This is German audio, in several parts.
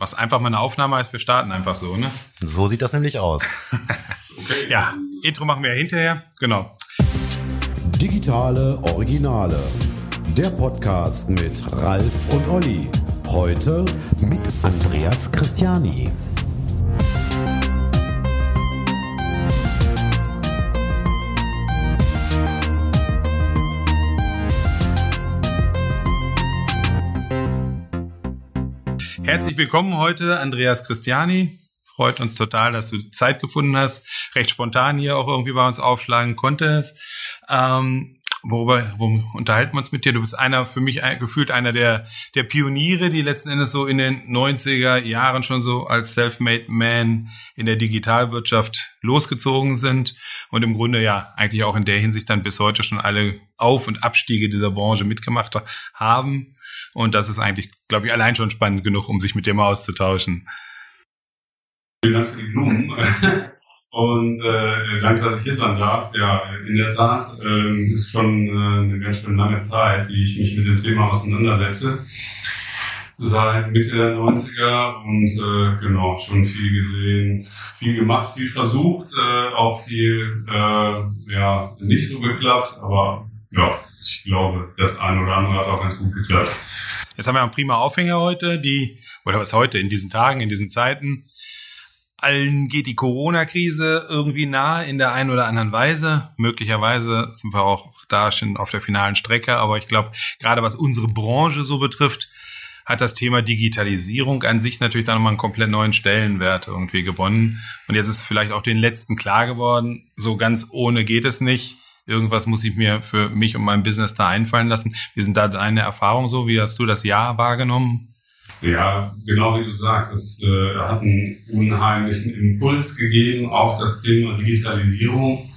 Was einfach mal eine Aufnahme heißt, wir starten einfach so, ne? So sieht das nämlich aus. okay. Ja, Intro machen wir ja hinterher. Genau. Digitale Originale. Der Podcast mit Ralf und Olli. Heute mit Andreas Christiani. Herzlich willkommen heute, Andreas Christiani. Freut uns total, dass du Zeit gefunden hast, recht spontan hier auch irgendwie bei uns aufschlagen konntest. Ähm, worüber, wo unterhalten wir uns mit dir? Du bist einer, für mich gefühlt einer der, der Pioniere, die letzten Endes so in den 90er Jahren schon so als Self-Made Man in der Digitalwirtschaft losgezogen sind und im Grunde ja eigentlich auch in der Hinsicht dann bis heute schon alle Auf- und Abstiege dieser Branche mitgemacht haben. Und das ist eigentlich, glaube ich, allein schon spannend genug, um sich mit mal auszutauschen. Vielen Dank für die Blumen. Und äh, danke, dass ich hier sein darf. Ja, in der Tat äh, ist schon äh, eine ganz schön lange Zeit, die ich mich mit dem Thema auseinandersetze. Seit Mitte der 90er und äh, genau, schon viel gesehen, viel gemacht, viel versucht, äh, auch viel äh, ja, nicht so geklappt, aber ja, ich glaube, das eine oder andere hat auch ganz gut geklappt. Jetzt haben wir einen prima Aufhänger heute, die, oder was heute, in diesen Tagen, in diesen Zeiten. Allen geht die Corona-Krise irgendwie nahe in der einen oder anderen Weise. Möglicherweise sind wir auch da schon auf der finalen Strecke, aber ich glaube, gerade was unsere Branche so betrifft, hat das Thema Digitalisierung an sich natürlich dann nochmal einen komplett neuen Stellenwert irgendwie gewonnen. Und jetzt ist vielleicht auch den letzten klar geworden, so ganz ohne geht es nicht irgendwas muss ich mir für mich und mein Business da einfallen lassen. Wie sind da deine Erfahrungen so? Wie hast du das Jahr wahrgenommen? Ja, genau wie du sagst, es äh, hat einen unheimlichen Impuls gegeben, auch das Thema Digitalisierung.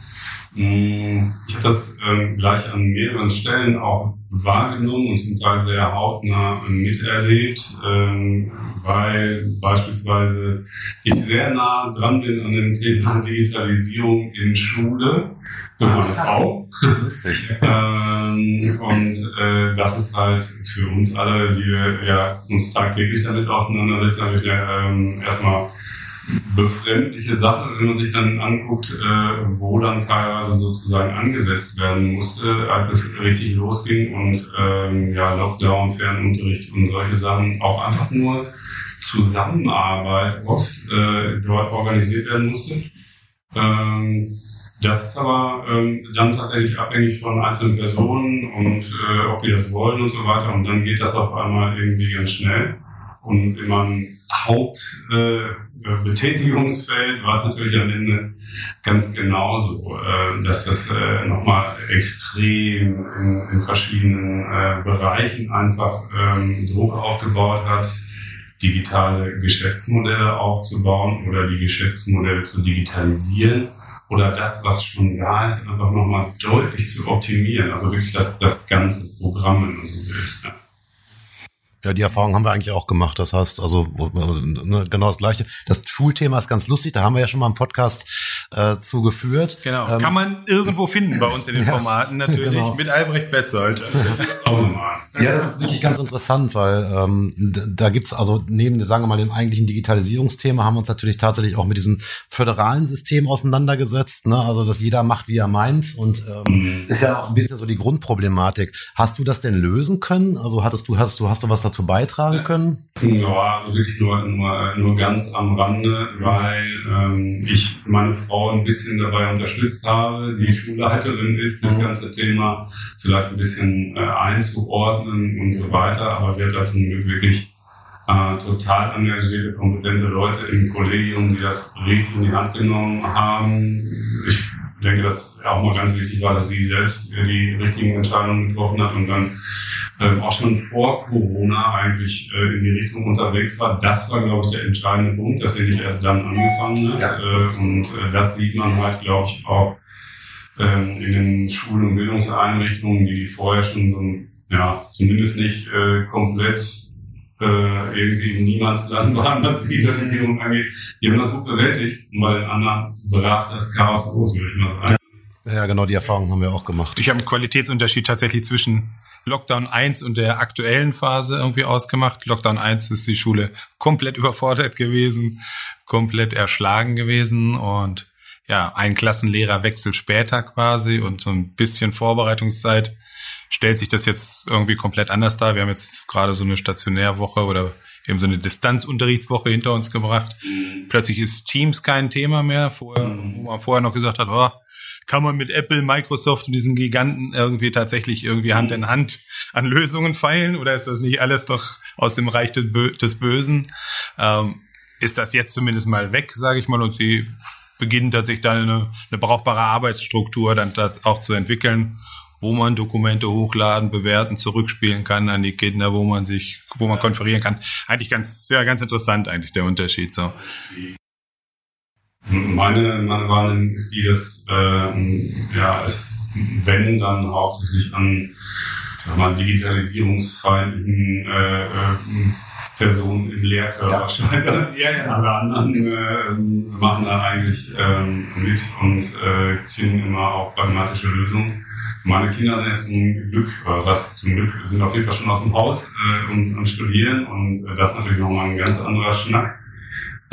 Hm, ich habe das ähm, gleich an mehreren Stellen auch wahrgenommen und zum Teil sehr hautnah miterlebt, ähm, weil beispielsweise ich sehr nah dran bin an dem Thema Digitalisierung in Schule für meine Frau. ähm, und äh, das ist halt für uns alle, die wir ja, uns tagtäglich damit auseinandersetzen, habe ich ja ähm, erstmal befremdliche Sache, wenn man sich dann anguckt, äh, wo dann teilweise sozusagen angesetzt werden musste, als es richtig losging und ähm, ja, Lockdown, Fernunterricht und solche Sachen auch einfach nur Zusammenarbeit oft äh, dort organisiert werden musste. Ähm, das ist aber ähm, dann tatsächlich abhängig von einzelnen Personen und äh, ob die das wollen und so weiter. Und dann geht das auf einmal irgendwie ganz schnell. Und in meinem Hauptbetätigungsfeld äh, war es natürlich am Ende ganz genauso, äh, dass das äh, nochmal extrem in, in verschiedenen äh, Bereichen einfach ähm, Druck aufgebaut hat, digitale Geschäftsmodelle aufzubauen oder die Geschäftsmodelle zu digitalisieren oder das, was schon da ist, einfach nochmal deutlich zu optimieren. Also wirklich das, das ganze Programm, man so will. Ja. Ja, die Erfahrung haben wir eigentlich auch gemacht. Das heißt, also ne, genau das Gleiche. Das Schulthema ist ganz lustig. Da haben wir ja schon mal einen Podcast äh, zugeführt. Genau. Ähm, Kann man irgendwo finden bei uns in den Formaten natürlich genau. mit Albrecht Betzold. oh Ja, das ist wirklich ganz interessant, weil ähm, da gibt's also neben, sagen wir mal, dem eigentlichen Digitalisierungsthema haben wir uns natürlich tatsächlich auch mit diesem föderalen System auseinandergesetzt. Ne? Also, dass jeder macht, wie er meint. Und ähm, mhm. ist ja auch ein bisschen so die Grundproblematik. Hast du das denn lösen können? Also hattest du, hast du, hast du was dazu beitragen können? Ja, also wirklich nur, nur, nur ganz am Rande, weil ähm, ich meine Frau ein bisschen dabei unterstützt habe, die Schulleiterin ist, das mhm. ganze Thema vielleicht ein bisschen äh, einzuordnen und so weiter. Aber sie hat halt wirklich äh, total engagierte, kompetente Leute im Kollegium, die das richtig in die Hand genommen haben. Ich denke, dass auch mal ganz wichtig war, dass sie selbst die richtigen Entscheidungen getroffen hat und dann ähm, auch schon vor Corona eigentlich äh, in die Richtung unterwegs war. Das war, glaube ich, der entscheidende Punkt, dass er nicht erst dann angefangen hat. Ja. Äh, und äh, das sieht man halt, glaube ich, auch ähm, in den Schulen und Bildungseinrichtungen, die vorher schon so, ja, zumindest nicht äh, komplett äh, irgendwie im Niemandsland waren, was Digitalisierung angeht. Die haben das gut bewältigt, und bei den anderen brach das Chaos los, würde ich mal sagen. Ja, genau, die Erfahrung haben wir auch gemacht. Ich habe einen Qualitätsunterschied tatsächlich zwischen Lockdown 1 und der aktuellen Phase irgendwie ausgemacht. Lockdown 1 ist die Schule komplett überfordert gewesen, komplett erschlagen gewesen und ja, ein Klassenlehrerwechsel später quasi und so ein bisschen Vorbereitungszeit stellt sich das jetzt irgendwie komplett anders dar. Wir haben jetzt gerade so eine Stationärwoche oder eben so eine Distanzunterrichtswoche hinter uns gebracht. Plötzlich ist Teams kein Thema mehr, vorher, wo man vorher noch gesagt hat, oh, kann man mit Apple, Microsoft und diesen Giganten irgendwie tatsächlich irgendwie Hand in Hand an Lösungen feilen oder ist das nicht alles doch aus dem Reich des Bösen? Ähm, ist das jetzt zumindest mal weg, sage ich mal, und sie beginnen tatsächlich dann eine, eine brauchbare Arbeitsstruktur dann das auch zu entwickeln wo man Dokumente hochladen, bewerten, zurückspielen kann an die Kinder, wo man sich, wo man konferieren kann. Eigentlich ganz, ja, ganz interessant eigentlich der Unterschied so. Meine, meine Wahrnehmung ist die, dass ähm, ja, es, wenn dann hauptsächlich an sag mal, digitalisierungsfeindlichen äh, äh, Personen im Lehrkörper ja. scheitert. Ja. Alle anderen äh, machen da eigentlich ähm, mit und äh, finden immer auch pragmatische Lösungen. Meine Kinder sind jetzt zum Glück, was heißt zum Glück, sind auf jeden Fall schon aus dem Haus äh, und, und studieren und äh, das ist natürlich nochmal ein ganz anderer Schnack.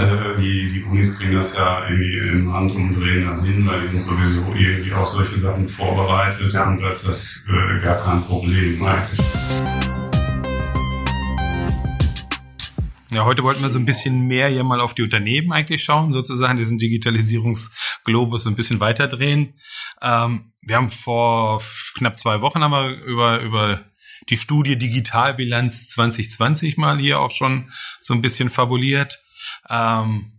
Äh, die, die Unis kriegen das ja irgendwie im Handumdrehen dann hin, weil die sind sowieso irgendwie auch solche Sachen vorbereitet ja. und das äh, gar kein Problem eigentlich. Ja, heute wollten wir so ein bisschen mehr hier mal auf die Unternehmen eigentlich schauen, sozusagen diesen Digitalisierungsglobus so ein bisschen weiterdrehen. Ähm, wir haben vor knapp zwei Wochen haben wir über, über die Studie Digitalbilanz 2020 mal hier auch schon so ein bisschen fabuliert. Ähm,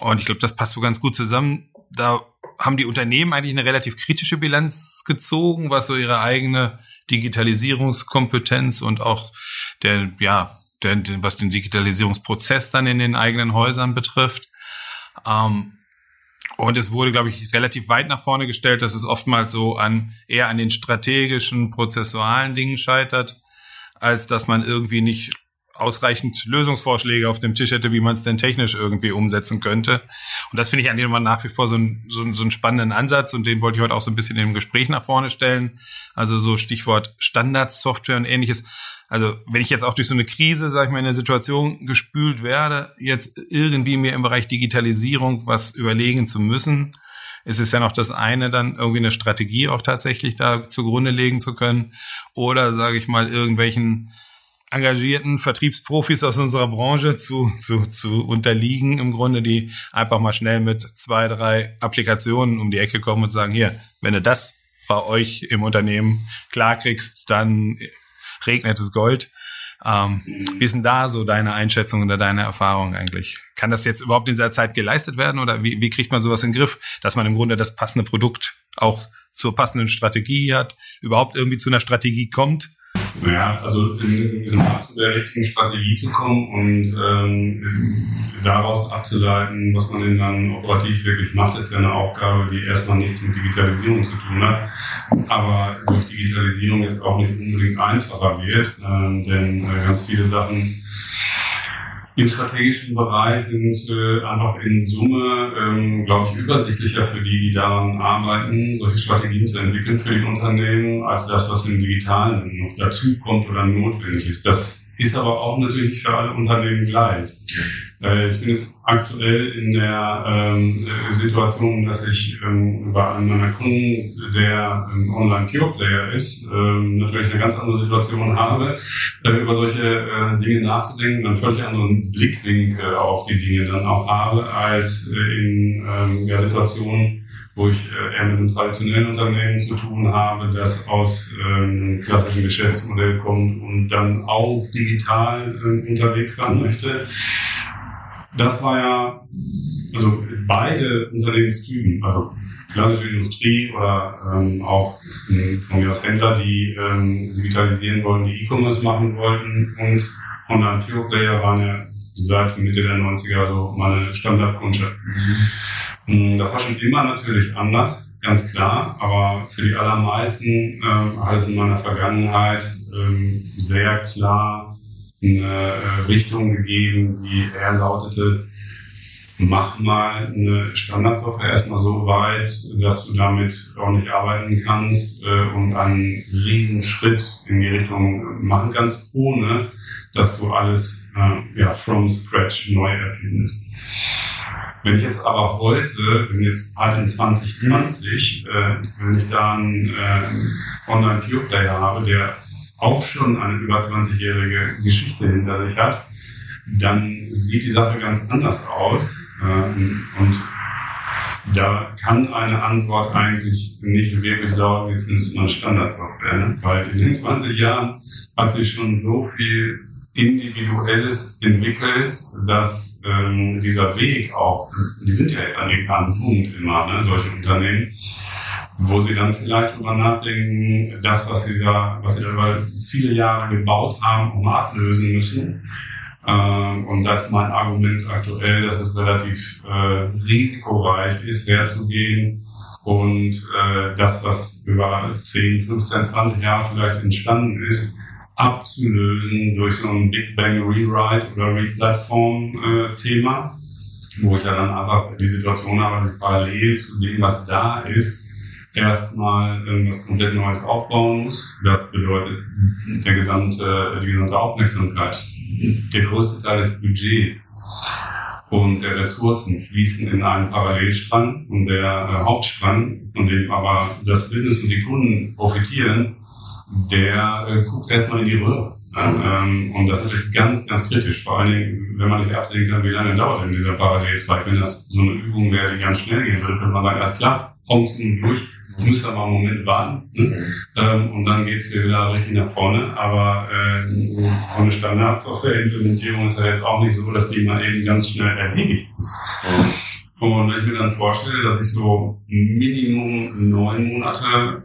und ich glaube, das passt so ganz gut zusammen. Da haben die Unternehmen eigentlich eine relativ kritische Bilanz gezogen, was so ihre eigene Digitalisierungskompetenz und auch der, ja, der, was den Digitalisierungsprozess dann in den eigenen Häusern betrifft. Ähm, und es wurde, glaube ich, relativ weit nach vorne gestellt, dass es oftmals so an eher an den strategischen, prozessualen Dingen scheitert, als dass man irgendwie nicht ausreichend Lösungsvorschläge auf dem Tisch hätte, wie man es denn technisch irgendwie umsetzen könnte. Und das finde ich eigentlich immer nach wie vor so, ein, so, so einen spannenden Ansatz und den wollte ich heute auch so ein bisschen im Gespräch nach vorne stellen. Also so Stichwort Standardsoftware und ähnliches also wenn ich jetzt auch durch so eine Krise, sag ich mal, in eine Situation gespült werde, jetzt irgendwie mir im Bereich Digitalisierung was überlegen zu müssen, ist es ja noch das eine, dann irgendwie eine Strategie auch tatsächlich da zugrunde legen zu können oder, sage ich mal, irgendwelchen engagierten Vertriebsprofis aus unserer Branche zu, zu, zu unterliegen, im Grunde, die einfach mal schnell mit zwei, drei Applikationen um die Ecke kommen und sagen, hier, wenn du das bei euch im Unternehmen klarkriegst, dann regnet es Gold. Ähm, wie ist denn da so deine Einschätzung oder deine Erfahrung eigentlich? Kann das jetzt überhaupt in dieser Zeit geleistet werden oder wie, wie kriegt man sowas in den Griff, dass man im Grunde das passende Produkt auch zur passenden Strategie hat, überhaupt irgendwie zu einer Strategie kommt naja, also in, diesem Art zu der richtigen Strategie zu kommen und ähm, daraus abzuleiten, was man denn dann operativ wirklich macht, ist ja eine Aufgabe, die erstmal nichts mit Digitalisierung zu tun hat, aber durch Digitalisierung jetzt auch nicht unbedingt einfacher wird, ähm, denn äh, ganz viele Sachen im strategischen Bereich sind äh, einfach in Summe, ähm, glaube ich, übersichtlicher für die, die daran arbeiten, solche Strategien zu entwickeln für die Unternehmen, als das, was im Digitalen noch dazu kommt oder notwendig ist. Das ist aber auch natürlich für alle Unternehmen gleich. Äh, ich bin jetzt aktuell in der ähm, Situation, dass ich ähm, über einen meiner Kunden, der ein Online-Pure-Player ist, ähm, natürlich eine ganz andere Situation habe, äh, über solche äh, Dinge nachzudenken, einen völlig anderen Blickwinkel auf die Dinge dann auch habe, als äh, in ähm, der Situation, wo ich äh, eher mit einem traditionellen Unternehmen zu tun habe, das aus äh, einem klassischen Geschäftsmodell kommt und dann auch digital äh, unterwegs sein möchte. Das war ja, also beide Unternehmenstypen, also klassische Industrie oder ähm, auch äh, von mir aus Händler, die ähm, digitalisieren wollen, die E-Commerce machen wollten und Online-Pure-Player waren ja seit Mitte der 90er so meine Standardkundschaft. Mhm. Hm, das war schon immer natürlich anders, ganz klar, aber für die allermeisten ähm, hat es in meiner Vergangenheit ähm, sehr klar eine äh, Richtung gegeben, die eher lautete, mach mal eine Standardsoftware erstmal so weit, dass du damit ordentlich arbeiten kannst äh, und einen Riesenschritt in die Richtung machen kannst, ohne dass du alles äh, ja, from scratch neu erfindest. Wenn ich jetzt aber heute, wir sind jetzt halt in 2020, äh, wenn ich da einen äh, Online-Pure-Player habe, der auch schon eine über 20-jährige Geschichte hinter sich hat, dann sieht die Sache ganz anders aus. Ähm, und da kann eine Antwort eigentlich nicht wirklich lauten, jetzt du mal Standardsoftware. Weil in den 20 Jahren hat sich schon so viel Individuelles entwickelt, dass ähm, dieser Weg auch, die sind ja jetzt an dem Punkt immer, ne, solche Unternehmen, wo sie dann vielleicht drüber nachdenken, das, was sie da, was sie da über viele Jahre gebaut haben, um ablösen müssen. Ähm, und das ist mein Argument aktuell, dass es relativ äh, risikoreich ist, herzugehen und äh, das, was über 10, 15, 20 Jahre vielleicht entstanden ist, abzulösen durch so ein Big Bang Rewrite oder Replatform-Thema, äh, wo ich ja dann einfach die Situation habe, dass ich parallel zu dem, was da ist, erstmal irgendwas komplett Neues aufbauen muss. Das bedeutet, der gesamte, die gesamte Aufmerksamkeit, der größte Teil des Budgets und der Ressourcen fließen in einen Parallelstrang und der äh, Hauptstrang, von dem aber das Business und die Kunden profitieren, der äh, guckt erstmal in die Röhre. Ähm, und das ist natürlich ganz, ganz kritisch, vor allen Dingen, wenn man nicht absehen kann, wie lange dauert denn dieser Parallelstrike. Wenn das so eine Übung wäre, die ganz schnell gehen würde, könnte man sagen, alles klar, zu und durch, Jetzt müsst ihr mal einen Moment warten. Ne? Ähm, und dann geht's hier wieder richtig nach vorne. Aber äh, so eine Standardsoftware-Implementierung ist ja jetzt auch nicht so, dass die mal eben ganz schnell erledigt ist. Und wenn ich mir dann vorstelle, dass ich so Minimum neun Monate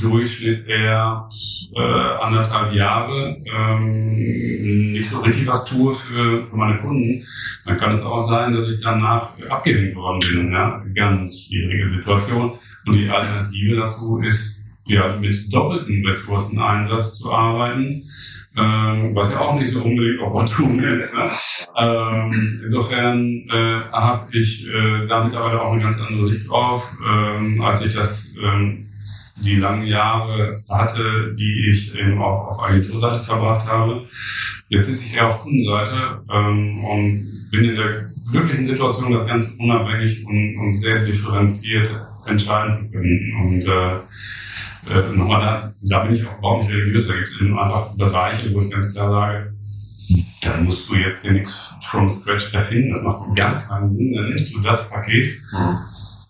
Durchschnitt eher äh, anderthalb Jahre ähm, nicht so richtig was tue für, für meine Kunden, dann kann es auch sein, dass ich danach abgehängt worden bin. Ja? Ganz schwierige Situation. Und die Alternative dazu ist, ja, mit doppelten Ressourceneinsatz zu arbeiten, ähm, was ja auch nicht so unbedingt opportun ist. Ne? Ähm, insofern äh, habe ich äh, da mittlerweile auch eine ganz andere Sicht drauf, ähm, als ich das ähm, die langen Jahre hatte, die ich eben auch auf Agenturseite verbracht habe. Jetzt sitze ich eher auf Kundenseite ähm, und bin in der glücklichen Situation, das ganz unabhängig und, und sehr differenziert entscheiden zu können. Und äh, äh, nochmal, da, da bin ich auch überhaupt nicht religiös. Da gibt es eben einfach Bereiche, wo ich ganz klar sage, da musst du jetzt hier nichts from scratch erfinden. Das macht gar keinen Sinn. Dann nimmst du das Paket.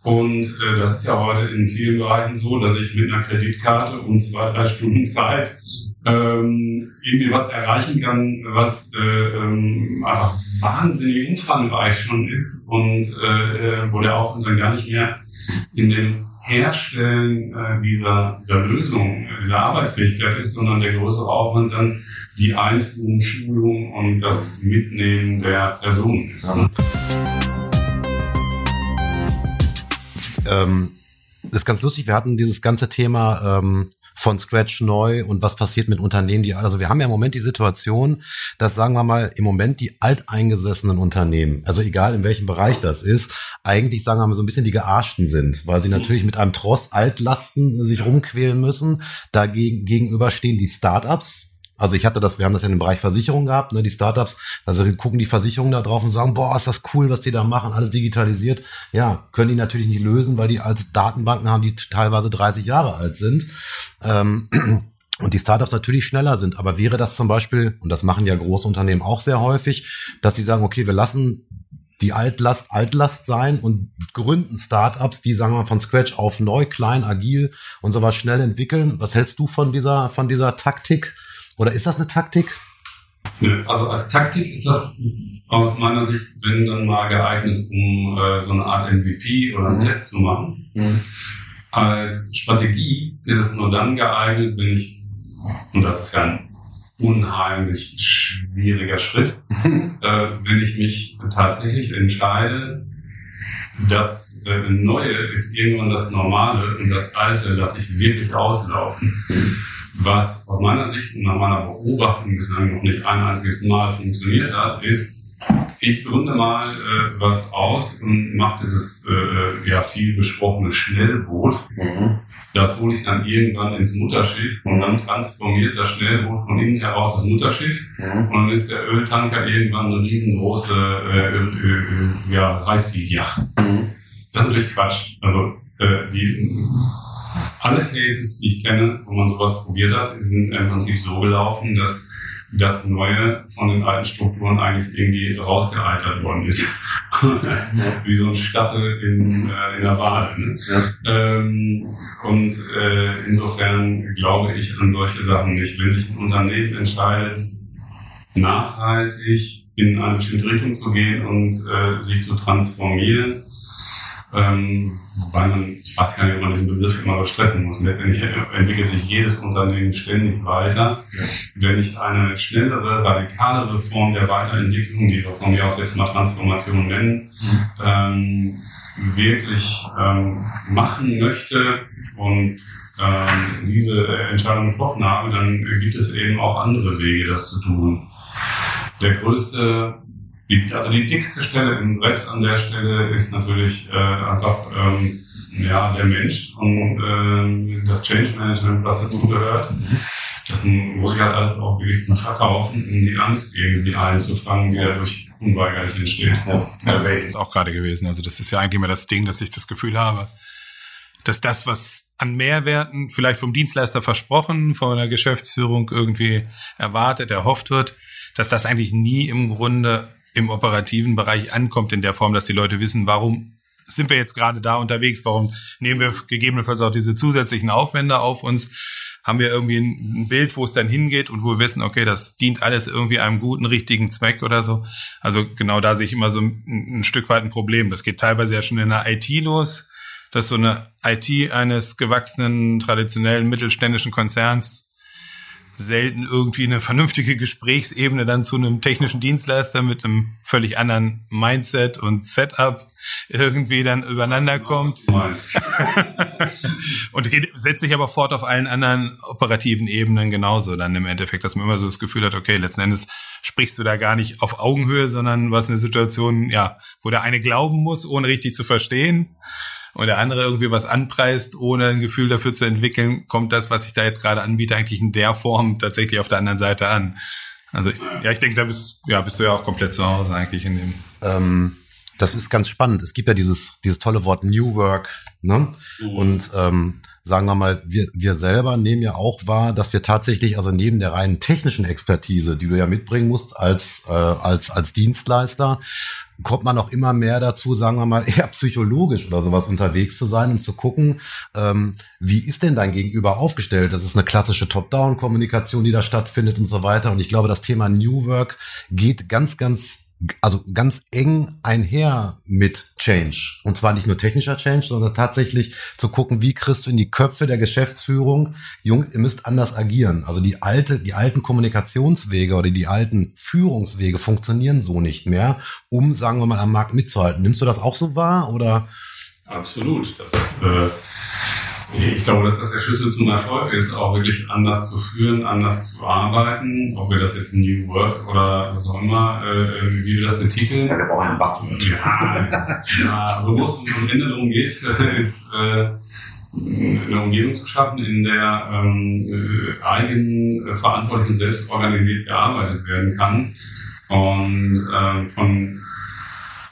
Und äh, das ist ja heute in vielen Bereichen so, dass ich mit einer Kreditkarte und zwei, drei Stunden Zeit ähm, irgendwie was erreichen kann, was äh, ähm, einfach wahnsinnig umfangreich schon ist und äh, äh wo der Aufwand dann gar nicht mehr in dem Herstellen äh, dieser, dieser Lösung, äh, dieser Arbeitsfähigkeit ist, sondern der größere Aufwand dann die Einführung, Schulung und das Mitnehmen der Personen ist. Ne? Ähm, das ist ganz lustig. Wir hatten dieses ganze Thema ähm, von Scratch neu und was passiert mit Unternehmen, die, also wir haben ja im Moment die Situation, dass sagen wir mal im Moment die alteingesessenen Unternehmen, also egal in welchem Bereich das ist, eigentlich sagen wir mal so ein bisschen die Gearschten sind, weil sie natürlich mit einem Tross Altlasten sich rumquälen müssen. Dagegen gegenüber stehen die Startups, also ich hatte das, wir haben das ja im Bereich Versicherung gehabt, ne, die Startups, also gucken die Versicherungen da drauf und sagen, boah, ist das cool, was die da machen, alles digitalisiert. Ja, können die natürlich nicht lösen, weil die alte Datenbanken haben, die teilweise 30 Jahre alt sind. Ähm, und die Startups natürlich schneller sind. Aber wäre das zum Beispiel, und das machen ja große Unternehmen auch sehr häufig, dass die sagen, okay, wir lassen die Altlast Altlast sein und gründen Startups, die sagen wir von Scratch auf neu, klein, agil und sowas schnell entwickeln. Was hältst du von dieser von dieser Taktik? Oder ist das eine Taktik? Also als Taktik ist das aus meiner Sicht, wenn dann mal geeignet, um äh, so eine Art MVP oder einen mhm. Test zu machen. Mhm. Als Strategie ist es nur dann geeignet, wenn ich, und das ist ja ein unheimlich schwieriger Schritt, mhm. äh, wenn ich mich tatsächlich entscheide, das äh, Neue ist irgendwann das Normale und das Alte lasse ich wirklich auslaufen. Was aus meiner Sicht und nach meiner Beobachtung bislang noch nicht ein einziges Mal funktioniert hat, ist, ich gründe mal äh, was aus und mache dieses äh, ja viel besprochene Schnellboot. Mhm. Das hole ich dann irgendwann ins Mutterschiff und dann transformiert das Schnellboot von innen heraus das Mutterschiff mhm. und dann ist der Öltanker irgendwann eine riesengroße äh, äh, ja, Highspeed-Yacht. Mhm. Das ist natürlich Quatsch. Also äh, die, alle Cases, die ich kenne, wo man sowas probiert hat, sind im Prinzip so gelaufen, dass das Neue von den alten Strukturen eigentlich irgendwie rausgealtert worden ist. Wie so ein Stachel in, äh, in der Wahl. Ne? Ja. Ähm, und äh, insofern glaube ich an solche Sachen nicht. Wenn sich ein Unternehmen entscheidet, nachhaltig in eine bestimmte Richtung zu gehen und äh, sich zu transformieren, ähm, wobei man, ich weiß gar nicht, ob man diesen Begriff immer so stressen muss. Letztendlich entwickelt sich jedes Unternehmen ständig weiter. Wenn ich eine schnellere, radikalere Form der Weiterentwicklung, die wir von mir aus jetzt mal Transformation nennen, ähm, wirklich ähm, machen möchte und ähm, diese Entscheidung getroffen habe, dann gibt es eben auch andere Wege, das zu tun. Der größte die, also die dickste Stelle im Brett an der Stelle ist natürlich äh, einfach ähm, ja, der Mensch und ähm, das Change Management, was dazugehört. Das muss ich halt alles auch wirklich verkaufen, um die Angst irgendwie einzufangen, die dadurch unweigerlich entsteht. Ja, da wäre ich jetzt auch gerade gewesen. Also das ist ja eigentlich immer das Ding, dass ich das Gefühl habe, dass das, was an Mehrwerten vielleicht vom Dienstleister versprochen, von der Geschäftsführung irgendwie erwartet, erhofft wird, dass das eigentlich nie im Grunde im operativen Bereich ankommt in der Form, dass die Leute wissen, warum sind wir jetzt gerade da unterwegs, warum nehmen wir gegebenenfalls auch diese zusätzlichen Aufwände auf uns, haben wir irgendwie ein Bild, wo es dann hingeht und wo wir wissen, okay, das dient alles irgendwie einem guten, richtigen Zweck oder so. Also genau da sehe ich immer so ein, ein Stück weit ein Problem. Das geht teilweise ja schon in der IT los, dass so eine IT eines gewachsenen, traditionellen, mittelständischen Konzerns selten irgendwie eine vernünftige Gesprächsebene dann zu einem technischen Dienstleister mit einem völlig anderen Mindset und Setup irgendwie dann übereinander kommt. und setzt sich aber fort auf allen anderen operativen Ebenen genauso. Dann im Endeffekt, dass man immer so das Gefühl hat, okay, letzten Endes sprichst du da gar nicht auf Augenhöhe, sondern was eine Situation, ja, wo der eine glauben muss, ohne richtig zu verstehen und der andere irgendwie was anpreist, ohne ein Gefühl dafür zu entwickeln, kommt das, was ich da jetzt gerade anbiete, eigentlich in der Form tatsächlich auf der anderen Seite an. Also ich, ja, ich denke, da bist, ja, bist du ja auch komplett zu Hause eigentlich in dem. Ähm, das ist ganz spannend. Es gibt ja dieses, dieses tolle Wort New Work, ne? Mhm. Und ähm, sagen wir mal, wir, wir selber nehmen ja auch wahr, dass wir tatsächlich, also neben der reinen technischen Expertise, die du ja mitbringen musst als, äh, als, als Dienstleister, kommt man auch immer mehr dazu, sagen wir mal, eher psychologisch oder sowas unterwegs zu sein und zu gucken, ähm, wie ist denn dein Gegenüber aufgestellt? Das ist eine klassische Top-Down-Kommunikation, die da stattfindet und so weiter. Und ich glaube, das Thema New Work geht ganz, ganz also ganz eng einher mit Change. Und zwar nicht nur technischer Change, sondern tatsächlich zu gucken, wie kriegst du in die Köpfe der Geschäftsführung, Jung, ihr müsst anders agieren. Also die alte, die alten Kommunikationswege oder die alten Führungswege funktionieren so nicht mehr, um, sagen wir mal, am Markt mitzuhalten. Nimmst du das auch so wahr oder? Absolut. Das, äh ich glaube, dass das der Schlüssel zum Erfolg ist, auch wirklich anders zu führen, anders zu arbeiten. Ob wir das jetzt New Work oder was auch immer, äh, wie wir das betiteln. Ja, wir brauchen ein Buzzword. Ja, ja so wo es am Ende darum geht, ist äh, eine Umgebung zu schaffen, in der ähm, äh, eigenverantwortlich und selbst organisiert gearbeitet werden kann. Und äh, von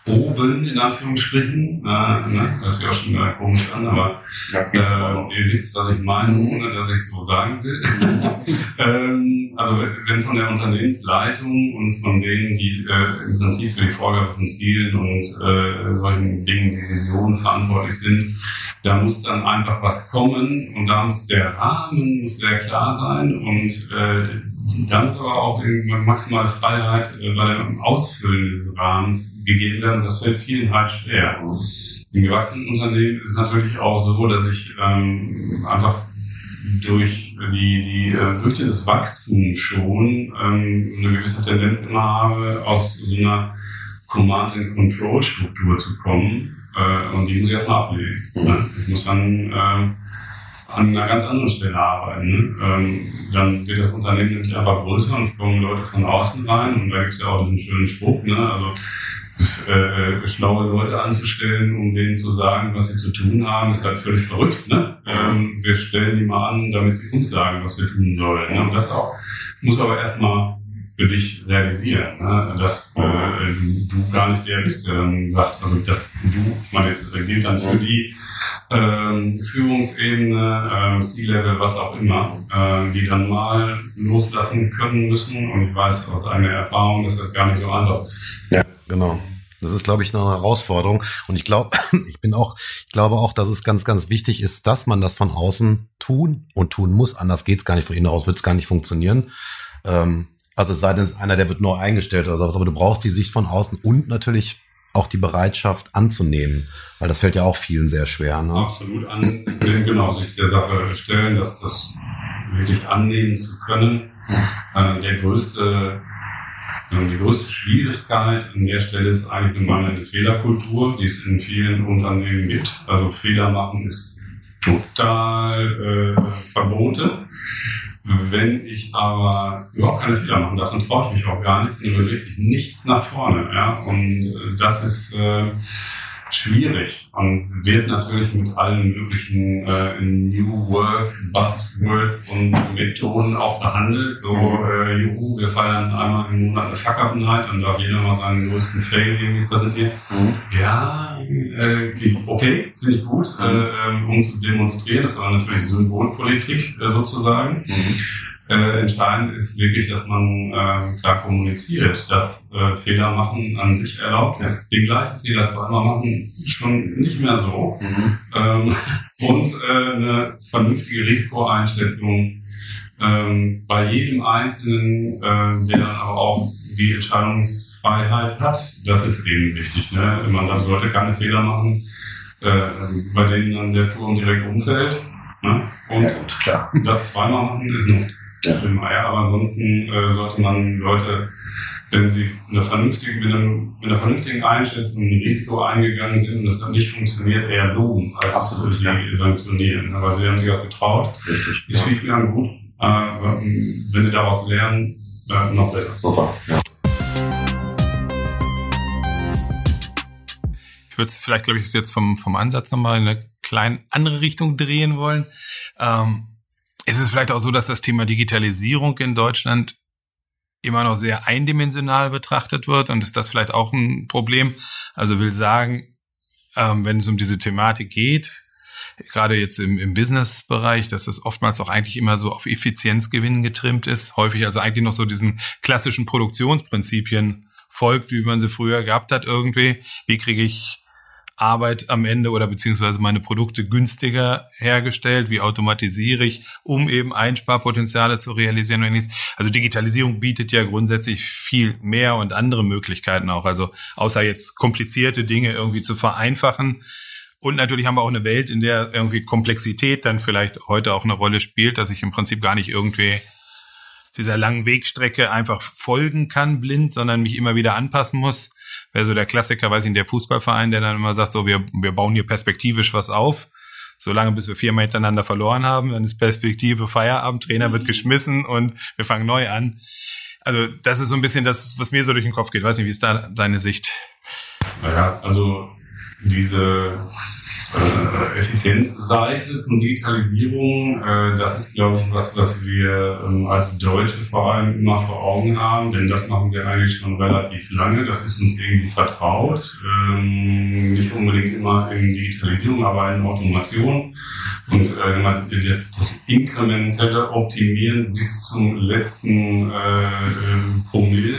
oben, in Anführungsstrichen. Äh, ne? Das hört sich auch schon äh, komisch an, aber äh, ihr wisst, was ich meine, ohne dass ich es so sagen will. ähm, also wenn von der Unternehmensleitung und von denen, die äh, im Prinzip für die Vorgabe von Zielen und äh, solchen Dingen, die Visionen verantwortlich sind, da muss dann einfach was kommen und da muss der Rahmen muss sehr klar sein und äh, dann ist aber auch maximale Freiheit äh, bei dem Ausfüllen des Rahmens gegeben werden. Das fällt vielen halt schwer. In gewachsenen Unternehmen ist es natürlich auch so, dass ich ähm, einfach durch die, die äh, durch dieses Wachstum schon ähm, eine gewisse Tendenz immer habe, aus so einer Command-and-Control-Struktur zu kommen. Äh, und die muss ich erstmal ablegen. Ne? Ich muss dann äh, an einer ganz anderen Stelle arbeiten. Ähm, dann wird das Unternehmen nämlich einfach größer und es kommen Leute von außen rein. Und da gibt es ja auch diesen schönen Spruch, ne? also äh, schlaue Leute anzustellen, um denen zu sagen, was sie zu tun haben, ist halt völlig verrückt. Ne? Ähm, wir stellen die mal an, damit sie uns sagen, was wir tun sollen. Ne? Und das auch muss aber erstmal für dich realisieren, ne? dass äh, du gar nicht der bist, der dann sagt, also dass du, man jetzt gilt dann für die ähm, Führungsebene, äh, C-Level, was auch immer, äh, die dann mal loslassen können müssen. Und ich weiß aus eigener Erfahrung, dass das gar nicht so einfach ist. Ja, genau. Das ist, glaube ich, eine Herausforderung. Und ich glaube, ich bin auch, ich glaube auch, dass es ganz, ganz wichtig ist, dass man das von außen tun und tun muss. Anders geht's gar nicht. Von innen aus wird's gar nicht funktionieren. Ähm, also es sei denn, es ist einer, der wird neu eingestellt oder sowas, aber du brauchst die Sicht von außen und natürlich auch die Bereitschaft anzunehmen, weil das fällt ja auch vielen sehr schwer. Ne? Absolut an, genau, sich der Sache stellen, dass das wirklich annehmen zu können. Äh, der größte, äh, die größte Schwierigkeit an der Stelle ist eigentlich eine mangelnde Fehlerkultur, die es in vielen Unternehmen gibt. Also Fehler machen ist total äh, verboten. Wenn ich aber überhaupt keine Fehler machen darf, dann traue ich mich auch gar nichts, dann bewegt sich nichts nach vorne. Ja? Und äh, das ist äh, schwierig und wird natürlich mit allen möglichen äh, New Work Buzzwords und Methoden auch behandelt. So, äh, juhu, wir feiern einmal im Monat eine Fuck-Up Night, dann darf jeder mal seinen größten Fail irgendwie präsentieren. Mhm. Ja, äh, okay, ziemlich gut, äh, ähm, um zu demonstrieren. Das war natürlich Symbolpolitik äh, sozusagen. Mhm. Äh, entscheidend ist wirklich, dass man äh, klar kommuniziert, dass äh, Fehler machen an sich erlaubt ist. Den gleichen Fehler zweimal machen schon nicht mehr so. Mhm. Ähm, und äh, eine vernünftige Risikoeinschätzung ähm, bei jedem Einzelnen, äh, der dann aber auch die Entscheidungsfreiheit hat. Das ist eben wichtig. Ne? Man darf Leute keine Fehler machen, äh, bei denen dann der Turm direkt umfällt. Ne? Und ja, gut, klar. das zweimal machen ist noch ja. im Eier, aber ansonsten äh, sollte man Leute, wenn sie eine vernünftige, mit, einem, mit einer vernünftigen Einschätzung ein Risiko eingegangen sind und das dann nicht funktioniert, eher loben als Absolut, sie ja. sanktionieren. Aber sie haben sich das getraut. Richtig. Ist ja. viel gut. Äh, wenn sie daraus lernen, äh, noch besser. Super, ja. Ich würde es vielleicht, glaube ich, jetzt vom, vom Ansatz nochmal in eine kleine andere Richtung drehen wollen. Ähm, es ist vielleicht auch so, dass das Thema Digitalisierung in Deutschland immer noch sehr eindimensional betrachtet wird und ist das vielleicht auch ein Problem. Also will sagen, ähm, wenn es um diese Thematik geht, gerade jetzt im, im Business-Bereich, dass das oftmals auch eigentlich immer so auf Effizienzgewinn getrimmt ist, häufig also eigentlich noch so diesen klassischen Produktionsprinzipien folgt, wie man sie früher gehabt hat irgendwie. Wie kriege ich Arbeit am Ende oder beziehungsweise meine Produkte günstiger hergestellt? Wie automatisiere ich, um eben Einsparpotenziale zu realisieren? Also Digitalisierung bietet ja grundsätzlich viel mehr und andere Möglichkeiten auch. Also außer jetzt komplizierte Dinge irgendwie zu vereinfachen. Und natürlich haben wir auch eine Welt, in der irgendwie Komplexität dann vielleicht heute auch eine Rolle spielt, dass ich im Prinzip gar nicht irgendwie dieser langen Wegstrecke einfach folgen kann blind, sondern mich immer wieder anpassen muss wäre so der Klassiker, weiß ich, nicht, der Fußballverein, der dann immer sagt, so, wir, wir bauen hier perspektivisch was auf. Solange bis wir viermal hintereinander verloren haben, dann ist Perspektive Feierabend, Trainer wird mhm. geschmissen und wir fangen neu an. Also das ist so ein bisschen das, was mir so durch den Kopf geht. Weiß nicht, wie ist da deine Sicht? Naja, also diese äh, Effizienzseite von Digitalisierung, äh, das ist, glaube ich, was, was wir ähm, als Deutsche vor allem immer vor Augen haben, denn das machen wir eigentlich schon relativ lange. Das ist uns irgendwie vertraut. Ähm, nicht unbedingt immer in Digitalisierung, aber in Automation. Und äh, das, das inkrementelle Optimieren bis zum letzten äh, äh, Promille,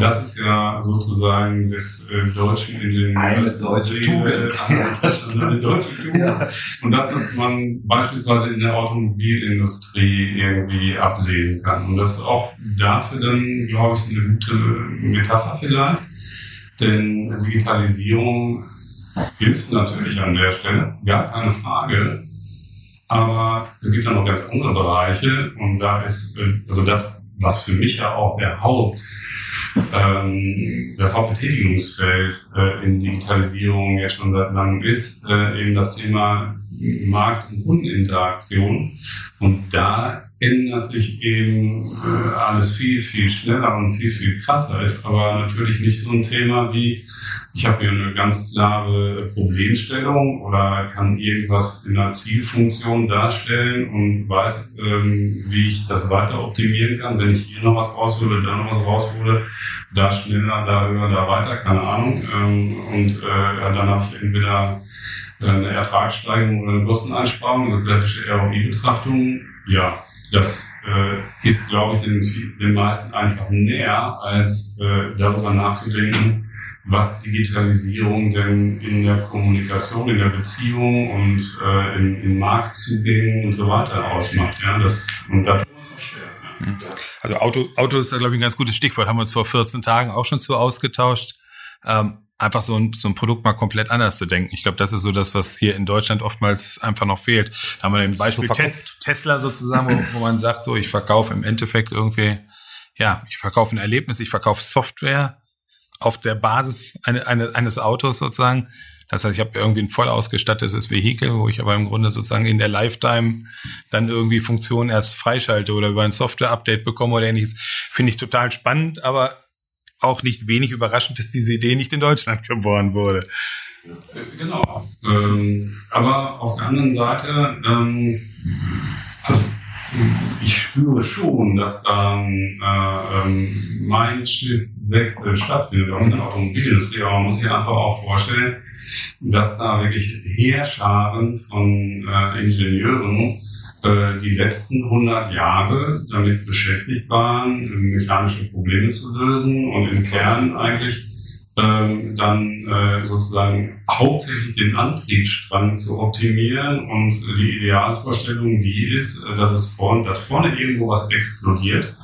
das ist ja sozusagen des äh, deutschen Ingenieurs. Eine deutsche Tugend. Eine, eine deutsche Tugend. Ja. Und das, was man beispielsweise in der Automobilindustrie irgendwie ablesen kann. Und das ist auch dafür dann, glaube ich, eine gute Metapher vielleicht. Denn Digitalisierung hilft natürlich an der Stelle, gar keine Frage. Aber es gibt ja noch ganz andere Bereiche und da ist, also das, was für mich ja auch der Haupt ähm, das Hauptbetätigungsfeld äh, in Digitalisierung jetzt schon seit langem ist, äh, eben das Thema Markt- und Kundeninteraktion. Und da ändert sich eben äh, alles viel, viel schneller und viel, viel krasser. Ist aber natürlich nicht so ein Thema wie, ich habe hier eine ganz klare Problemstellung oder kann irgendwas in einer Zielfunktion darstellen und weiß, ähm, wie ich das weiter optimieren kann, wenn ich hier noch was raushole, da noch was raushole, da schneller, da höher, da weiter, keine Ahnung. Ähm, und äh, dann habe ich entweder eine Ertragssteigerung oder eine Kosteneinsparung, also klassische ROI-Betrachtung. Ja, das äh, ist, glaube ich, den, den meisten einfach näher, als äh, darüber nachzudenken, was Digitalisierung denn in der Kommunikation, in der Beziehung und äh, in, in Marktzugängen und so weiter ausmacht. Ja, das, und da tun wir uns auch schwer. Ja. Also Auto, Auto ist glaube ich, ein ganz gutes Stichwort. Haben wir uns vor 14 Tagen auch schon zu ausgetauscht. Ähm, einfach so ein, so ein Produkt mal komplett anders zu denken. Ich glaube, das ist so das, was hier in Deutschland oftmals einfach noch fehlt. Da haben wir ein Beispiel so Tes Tesla sozusagen, wo, wo man sagt, so, ich verkaufe im Endeffekt irgendwie, ja, ich verkaufe ein Erlebnis, ich verkaufe Software auf der Basis eine, eine, eines Autos sozusagen. Das heißt, ich habe irgendwie ein voll ausgestattetes Vehikel, wo ich aber im Grunde sozusagen in der Lifetime dann irgendwie Funktionen erst freischalte oder über ein Software-Update bekomme oder ähnliches. Finde ich total spannend, aber auch nicht wenig überraschend, dass diese Idee nicht in Deutschland geboren wurde. Genau. Ähm, aber auf der anderen Seite, ähm, also ich spüre schon, dass da äh, ähm, mein Schiffwechsel stattfindet, auch in der Automobilindustrie. Aber man muss sich einfach auch vorstellen, dass da wirklich Heerscharen von äh, Ingenieuren äh, die letzten 100 Jahre damit beschäftigt waren, mechanische Probleme zu lösen und im Kern eigentlich ähm, dann äh, sozusagen hauptsächlich den Antriebsstrang zu optimieren und die Idealvorstellung, die ist, äh, dass es vorne, dass vorne irgendwo was explodiert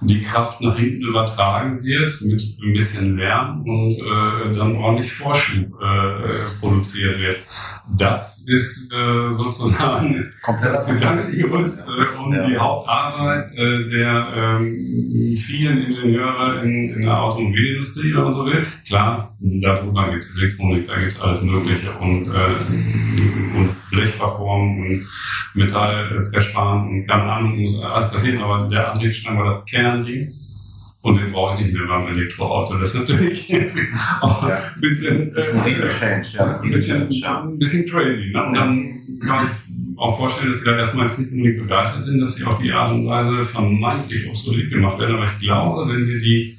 die Kraft nach hinten übertragen wird mit ein bisschen Lärm und äh, dann ordentlich Vorschub äh, produziert wird. Das ist äh, sozusagen Komplett das Gedankengerüst äh, und ja. die Hauptarbeit äh, der ähm, vielen Ingenieure in, in der Automobilindustrie, wenn man so will. Klar, darüber gibt es Elektronik, da gibt es alles Mögliche und, äh, und Blechverformen und Metall zersparen und keine Ahnung, muss alles passieren, aber der Antriebsstrang war das Kernding. Und den brauche ich nicht mehr beim Elektroauto. Das ist natürlich auch ja. ein bisschen, das ist ein äh, Change, ja, ein bisschen, ein bisschen crazy. Ne? Und dann kann man sich auch vorstellen, dass sie da erstmal jetzt nicht unbedingt begeistert sind, dass sie auf die Art und Weise vermeintlich obsolet gemacht werden. Aber ich glaube, wenn wir die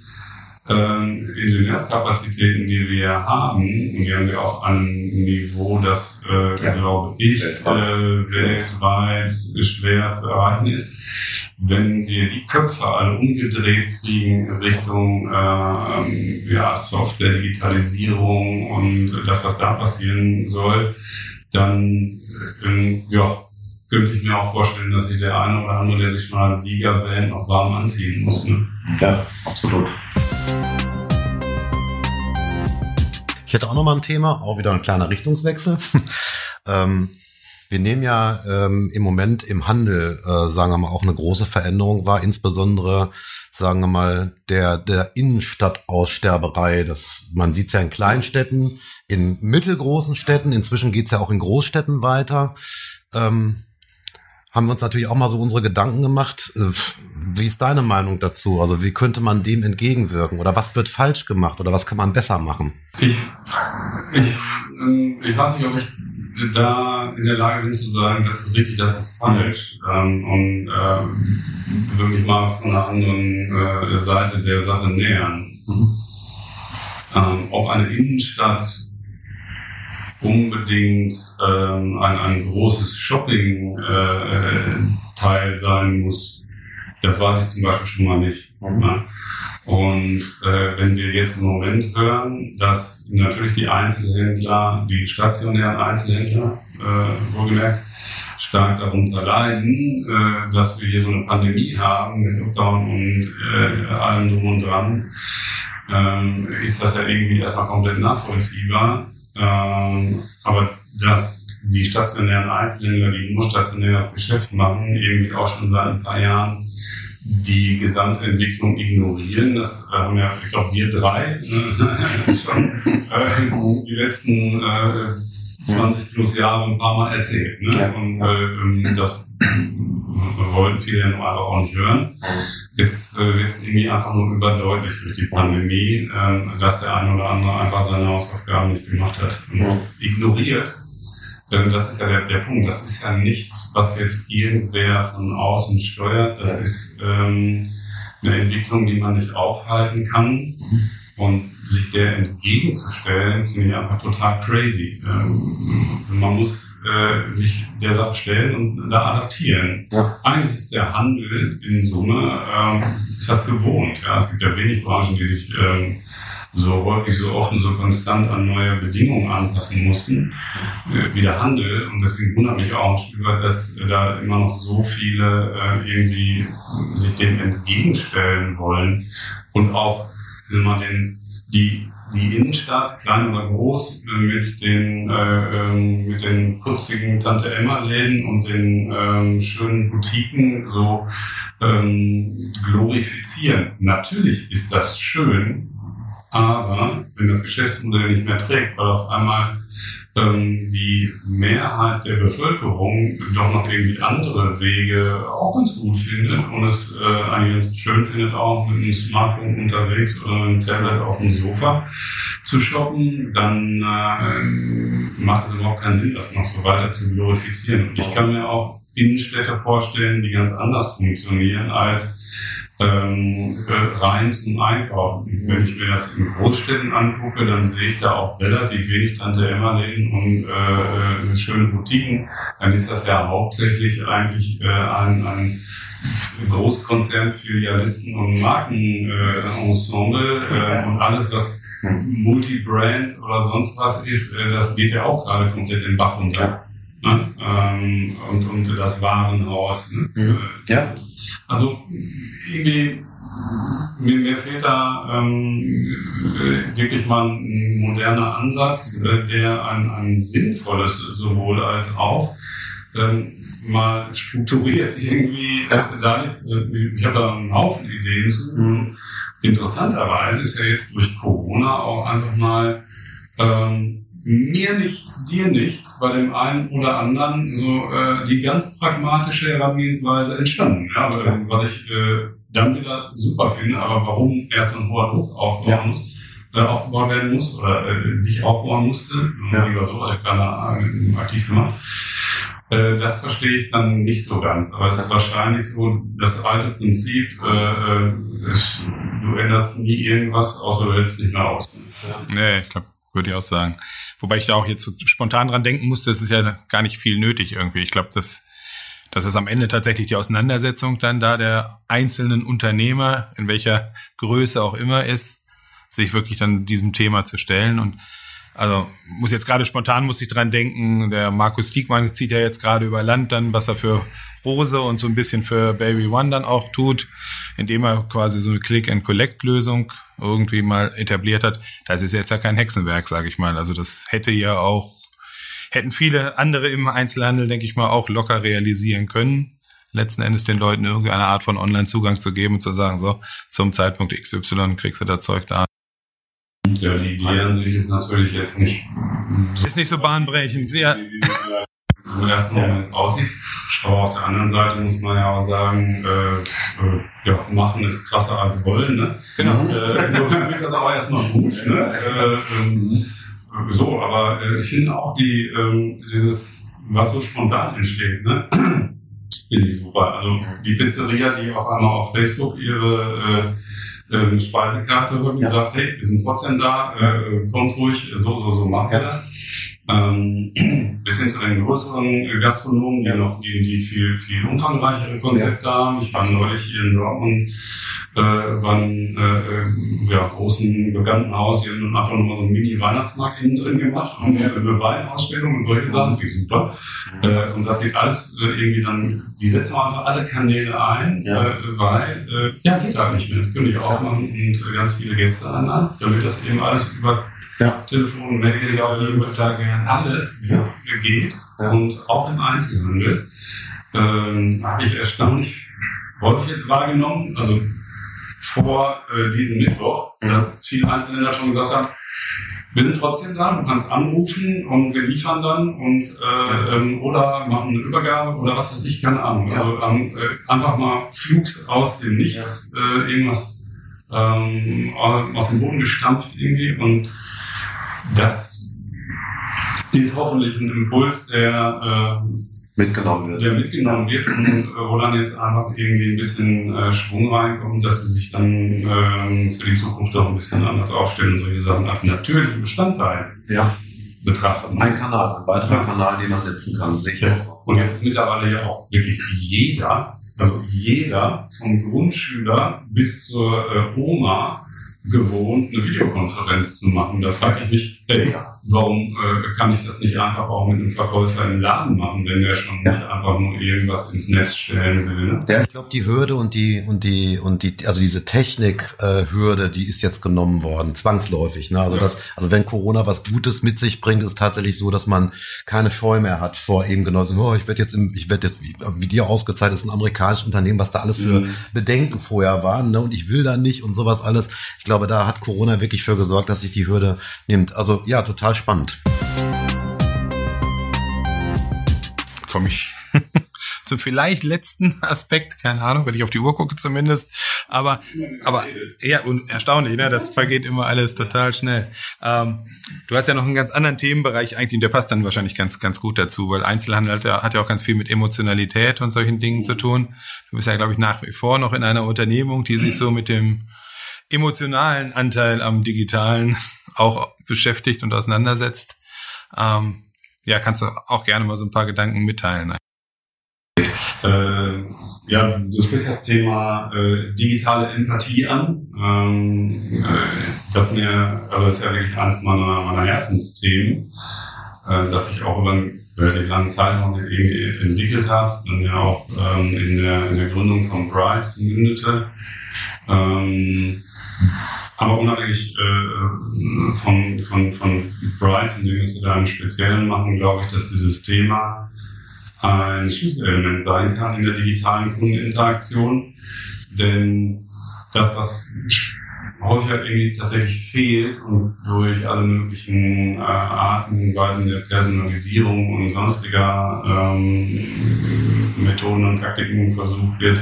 ähm, Ingenieurskapazitäten, die wir haben, und die haben wir auf einem Niveau, das, äh, ja. glaube ich, weltweit. Äh, weltweit schwer zu erreichen ist. Wenn wir die Köpfe alle umgedreht kriegen Richtung äh, ja, Software, Digitalisierung und das, was da passieren soll, dann äh, ja, könnte ich mir auch vorstellen, dass sich der eine oder andere, der sich schon als Sieger wählt, noch warm anziehen muss. Ne? Ja, absolut. Hätte auch noch mal ein Thema, auch wieder ein kleiner Richtungswechsel. ähm, wir nehmen ja ähm, im Moment im Handel, äh, sagen wir mal, auch eine große Veränderung wahr, insbesondere, sagen wir mal, der, der Innenstadtaussterberei. Das, man sieht es ja in Kleinstädten, in mittelgroßen Städten, inzwischen geht's ja auch in Großstädten weiter. Ähm, haben wir uns natürlich auch mal so unsere Gedanken gemacht. Äh, wie ist deine Meinung dazu? Also wie könnte man dem entgegenwirken? Oder was wird falsch gemacht? Oder was kann man besser machen? Ich, ich, ähm, ich weiß nicht, ob ich da in der Lage bin zu sagen, das ist richtig, das ist falsch. Ähm, und ähm, würde mich mal von einer anderen äh, Seite der Sache nähern. Mhm. Ähm, ob eine Innenstadt unbedingt ähm, ein, ein großes Shopping-Teil äh, sein muss, das weiß ich zum Beispiel schon mal nicht. Mhm. Ne? Und äh, wenn wir jetzt im Moment hören, dass natürlich die Einzelhändler, die stationären Einzelhändler, äh, wohlgemerkt, stark darunter leiden, äh, dass wir hier so eine Pandemie haben mit Lockdown und äh, allem drum und dran, ähm, ist das ja irgendwie erstmal komplett nachvollziehbar. Ähm, aber dass die stationären Einzelhändler, die nur stationär Geschäft machen, irgendwie auch schon seit ein paar Jahren die Gesamtentwicklung ignorieren. Das haben ja, ich glaube, wir drei äh, schon äh, die letzten äh, 20 plus Jahre ein paar Mal erzählt. Ne? Und äh, das wollten viele ja nur einfach auch nicht hören. Jetzt äh, wird es irgendwie einfach nur überdeutlicht durch die Pandemie, äh, dass der eine oder andere einfach seine Hausaufgaben nicht gemacht hat und ignoriert. Ähm, das ist ja der, der Punkt. Das ist ja nichts, was jetzt irgendwer von außen steuert. Das ist ähm, eine Entwicklung, die man nicht aufhalten kann. Und sich der entgegenzustellen, finde ich einfach total crazy. Ähm, man muss äh, sich der Sache stellen und da adaptieren. Ja. Eigentlich ist der Handel in Summe ähm, ist das gewohnt. Ja? Es gibt ja wenig Branchen, die sich ähm, so häufig, so oft und so konstant an neue Bedingungen anpassen mussten, äh, wie der Handel. Und deswegen wundert mich auch dass da immer noch so viele äh, irgendwie sich dem entgegenstellen wollen und auch wenn man den, die die Innenstadt, klein oder groß, äh, mit den, äh, ähm, mit den putzigen Tante Emma Läden und den ähm, schönen Boutiquen so ähm, glorifizieren. Natürlich ist das schön, aber wenn das Geschäftsmodell nicht mehr trägt, weil auf einmal ähm, die Mehrheit der Bevölkerung doch noch irgendwie andere Wege auch ganz gut findet und es äh, eigentlich ganz schön findet, auch mit einem Smartphone unterwegs oder einem Tablet auf dem Sofa zu shoppen, dann äh, macht es überhaupt keinen Sinn, das noch so weiter zu glorifizieren. Und ich kann mir auch Innenstädte vorstellen, die ganz anders funktionieren als ähm, äh, rein zum Einkaufen. Wenn ich mir das in Großstädten angucke, dann sehe ich da auch relativ wenig Tante Emma-Läden und äh, äh, schöne Boutiquen. Dann ist das ja hauptsächlich eigentlich äh, ein, ein Großkonzern, Filialisten und Markenensemble äh, äh, und alles, was Multibrand oder sonst was ist, äh, das geht ja auch gerade komplett in den Bach runter. Ne? Ähm, und, und das Warenhaus. Ne? Mhm. Ja. Also irgendwie, mir, mir fehlt da ähm, wirklich mal ein moderner Ansatz, äh, der ein, ein sinnvolles sowohl als auch ähm, mal strukturiert irgendwie ja. da ist. Äh, ich habe da einen Haufen Ideen zu. Mhm. Interessanterweise ist ja jetzt durch Corona auch einfach mal ähm, mir nichts, dir nichts bei dem einen oder anderen so äh, die ganz pragmatische Herangehensweise entstanden. Ja, was ich äh, dann wieder super finde, aber warum erst so ein hoher Druck aufbauen ja. muss, äh, aufgebaut werden muss oder äh, sich aufbauen musste, ja. lieber so, hat keiner äh, aktiv gemacht. Äh, das verstehe ich dann nicht so ganz. Aber es ist wahrscheinlich so das alte Prinzip, äh, äh ist, du änderst nie irgendwas, außer du hältst nicht mehr aus. Ja. Nee, ich glaube, würde ich auch sagen. Wobei ich da auch jetzt so spontan dran denken musste, das ist ja gar nicht viel nötig irgendwie. Ich glaube, dass, dass es am Ende tatsächlich die Auseinandersetzung dann da der einzelnen Unternehmer, in welcher Größe auch immer ist, sich wirklich dann diesem Thema zu stellen und also muss jetzt gerade spontan muss ich dran denken, der Markus Diekmann zieht ja jetzt gerade über Land dann, was er für Rose und so ein bisschen für Baby One dann auch tut, indem er quasi so eine Click-and-Collect-Lösung irgendwie mal etabliert hat. Das ist jetzt ja kein Hexenwerk, sage ich mal. Also das hätte ja auch, hätten viele andere im Einzelhandel, denke ich mal, auch locker realisieren können. Letzten Endes den Leuten irgendeine Art von Online-Zugang zu geben und zu sagen, so, zum Zeitpunkt XY kriegst du das Zeug da. Ja, die Idee an sich ist natürlich jetzt nicht. Ist nicht so bahnbrechend, ja. So im ersten Moment aussieht. Aber auf der anderen Seite muss man ja auch sagen, äh, äh, ja, machen ist krasser als wollen, ne? Genau. Äh, insofern wird das aber erstmal gut, ne? Äh, ähm, so, aber äh, ich finde auch die, ähm, dieses, was so spontan entsteht, ne? Finde ich super. Also die Pizzeria, die auf einmal auf Facebook ihre äh, äh, Speisekarte und ja. sagt, hey, wir sind trotzdem da, äh, kommt ruhig, so, so, so machen wir das. Ähm, bis hin zu den größeren Gastronomen, die noch die, die viel, viel umfangreichere Konzepte ja. haben. Ich war neulich hier in Dortmund äh, beim äh, ja, großen bekannten Haus, die haben einfach nochmal so einen Mini-Weihnachtsmarkt innen drin gemacht und eine Weinausstellung und solche Sachen, wie super. Äh, und das geht alles äh, irgendwie dann, die setzen einfach alle Kanäle ein, ja. äh, weil, äh, ja, geht halt nicht mehr. Das können die aufmachen und äh, ganz viele Gäste anladen, damit das eben alles über ja. Telefon, Mail, alles ja. geht. Ja. Und auch im Einzelhandel ähm, habe ich erstaunlich häufig jetzt wahrgenommen, also vor äh, diesem Mittwoch, Mhm. dass viele Einzelländer schon gesagt haben, wir sind trotzdem da, du kannst anrufen und wir liefern dann und äh, ähm, oder machen eine Übergabe oder was weiß ich, keine Ahnung. Ja. Also ähm, äh, einfach mal Flugs aus dem Nichts, äh, irgendwas ähm, aus dem Boden gestampft irgendwie und das ist hoffentlich ein Impuls, der äh, Mitgenommen wird. der mitgenommen wird und äh, wo dann jetzt einfach irgendwie ein bisschen äh, Schwung reinkommt, dass sie sich dann ähm, für die Zukunft auch ein bisschen anders aufstellen und solche Sachen als natürlichen Bestandteil Ja. betrachten. Ein Kanal, ein weiterer Ja. Kanal, den man setzen kann. Ich Ja. Und jetzt ist mittlerweile ja auch wirklich jeder, also jeder vom Grundschüler bis zur äh, Oma gewohnt, eine Videokonferenz zu machen. Da frage ich mich, hey, warum äh, kann ich das nicht einfach auch mit einem Verkäufer im Laden machen, wenn der schon Ja. nicht einfach nur irgendwas ins Netz stellen will? Ne? Ja, ich glaube, die Hürde und die und die und die, also diese Technik-Hürde, die ist jetzt genommen worden, zwangsläufig. Ne? Also Ja. das, also wenn Corona was Gutes mit sich bringt, ist tatsächlich so, dass man keine Scheu mehr hat vor eben genau so, oh, ich werde jetzt, im, ich werde jetzt, wie, wie dir ausgezeichnet, ist ein amerikanisches Unternehmen, was da alles für Mhm. Bedenken vorher waren, ne? Und ich will da nicht und sowas alles. Ich glaube, da hat Corona wirklich für gesorgt, dass sich die Hürde nimmt. Also ja, total spannend. komme ich zum vielleicht letzten Aspekt, keine Ahnung, wenn ich auf die Uhr gucke zumindest. Aber, aber ja, und erstaunlich, ne? Das vergeht immer alles total schnell. Ähm, du hast ja noch einen ganz anderen Themenbereich eigentlich, und der passt dann wahrscheinlich ganz, ganz gut dazu, weil Einzelhandel hat ja, hat ja auch ganz viel mit Emotionalität und solchen Dingen zu tun. Du bist ja, glaube ich, nach wie vor noch in einer Unternehmung, die sich so mit dem emotionalen Anteil am Digitalen auch beschäftigt und auseinandersetzt. Ähm, ja, kannst du auch gerne mal so ein paar Gedanken mitteilen. Äh, ja, du sprichst das Thema äh, digitale Empathie an. Ähm, äh, das mir, also das ist ja wirklich eines meiner, meiner Herzensthemen, äh, das ich auch über einen relativ langen Zeitraum entwickelt habe, dann ja auch ähm, in, der, in der Gründung von Brides mündete. Ähm, aber unabhängig äh, von, von, von Bright und dem, was wir da im Speziellen machen, glaube ich, dass dieses Thema ein Schlüsselelement sein kann in der digitalen Kundeninteraktion. Denn das, was häufig halt irgendwie tatsächlich fehlt und durch alle möglichen äh, Arten und Weisen der Personalisierung und sonstiger ähm, Methoden und Taktiken versucht wird,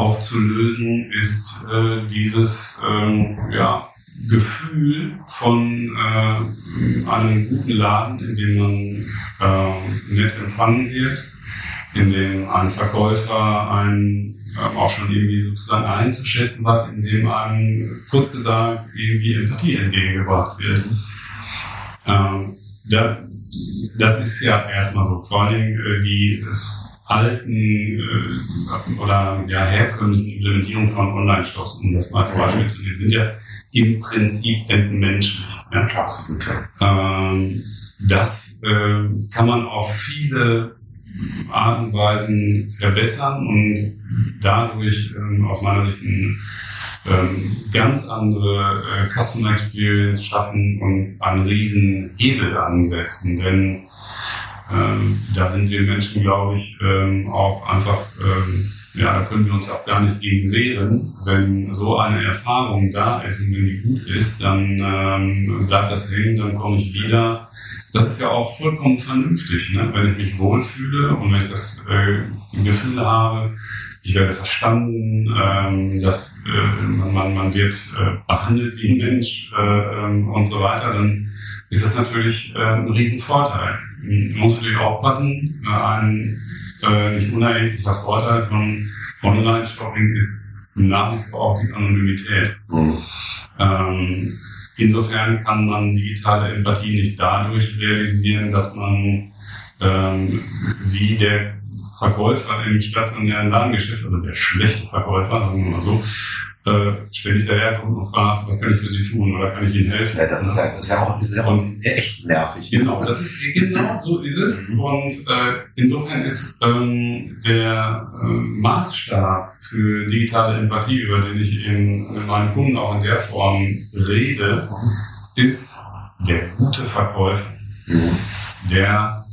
aufzulösen, ist äh, dieses ähm, ja, Gefühl von äh, einem guten Laden, in dem man äh, nett empfangen wird, in dem ein Verkäufer einen äh, auch schon irgendwie sozusagen einzuschätzen, was in dem einem kurz gesagt irgendwie Empathie entgegengebracht wird. Ähm, da, das ist ja erstmal so. Vor allem äh, die alten äh, oder ja, herkömmlichen Implementierung von Online-Shops, um das mal Beispiel zu nehmen, sind ja im Prinzip entmenschlicht. Ja? Absolut. Ähm, das äh, kann man auf viele Arten und Weisen verbessern und dadurch ähm, aus meiner Sicht ein ähm, ganz andere äh, Customer Experience schaffen und einen riesen Hebel ansetzen. Denn ähm, da sind wir Menschen, glaube ich, ähm, auch einfach, ähm, ja, da können wir uns auch gar nicht gegen wehren. Wenn so eine Erfahrung da ist und wenn die gut ist, dann ähm, bleibt das hängen, dann komme ich wieder. Das ist ja auch vollkommen vernünftig, ne? wenn ich mich wohlfühle und wenn ich das äh, Gefühl habe, ich werde verstanden, ähm, dass äh, man, man, man wird äh, behandelt wie ein Mensch äh, ähm, und so weiter, dann ist das natürlich äh, ein Riesenvorteil. Man muss natürlich aufpassen, ein äh, nicht unerheblicher Vorteil von Online-Shopping ist nach wie vor auch die Anonymität. Mhm. Ähm, insofern kann man digitale Empathie nicht dadurch realisieren, dass man ähm, wie der Verkäufer im stationären Ladengeschäft, also der schlechte Verkäufer, sagen wir mal so, äh, ständig daherkommt und fragt, was kann ich für Sie tun oder kann ich Ihnen helfen? Ja, das ist ja, das ist ja auch, das ist ja auch echt nervig. Genau, das ist genau so ist es. Und äh, insofern ist ähm, der äh, Maßstab für digitale Empathie, über den ich in, mit meinen Kunden auch in der Form rede, ist der gute Verkäufer, der,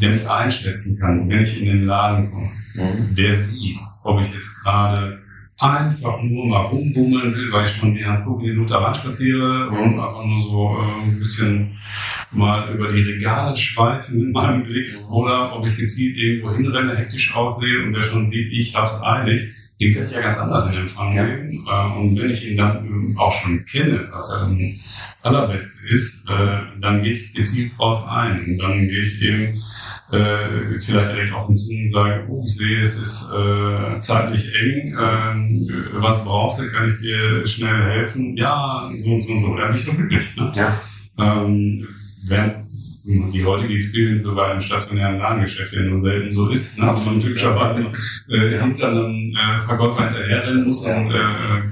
der mich einschätzen kann, wenn ich in den Laden komme. mhm. der sieht, ob ich jetzt gerade einfach nur mal rumbummeln will, weil ich schon die Hans Kuck in die Luther spaziere und einfach nur so äh, ein bisschen mal über die Regale schweife mit meinem Blick oder ob ich gezielt irgendwo hinrenne, hektisch aussehe und der schon sieht, ich hab's eilig, den kann ich ja ganz anders in Empfang nehmen. Äh, und wenn ich ihn dann auch schon kenne, was er dann allerbeste ist, äh, dann gehe ich gezielt drauf ein. Und dann gehe ich eben äh, vielleicht direkt auf ihn zu und sage, oh, ich sehe, es ist äh, zeitlich eng, ähm, was brauchst du, kann ich dir schnell helfen? Ja, so und so und so. Ja, nicht so glücklich. Ne? Ja. Ähm, während die heutige Experience sogar im stationären Ladengeschäft ja nur selten so ist. Ne? Absolut. Man typischerweise äh, hinter einem äh, Verkäufer hinterherrennen muss und äh,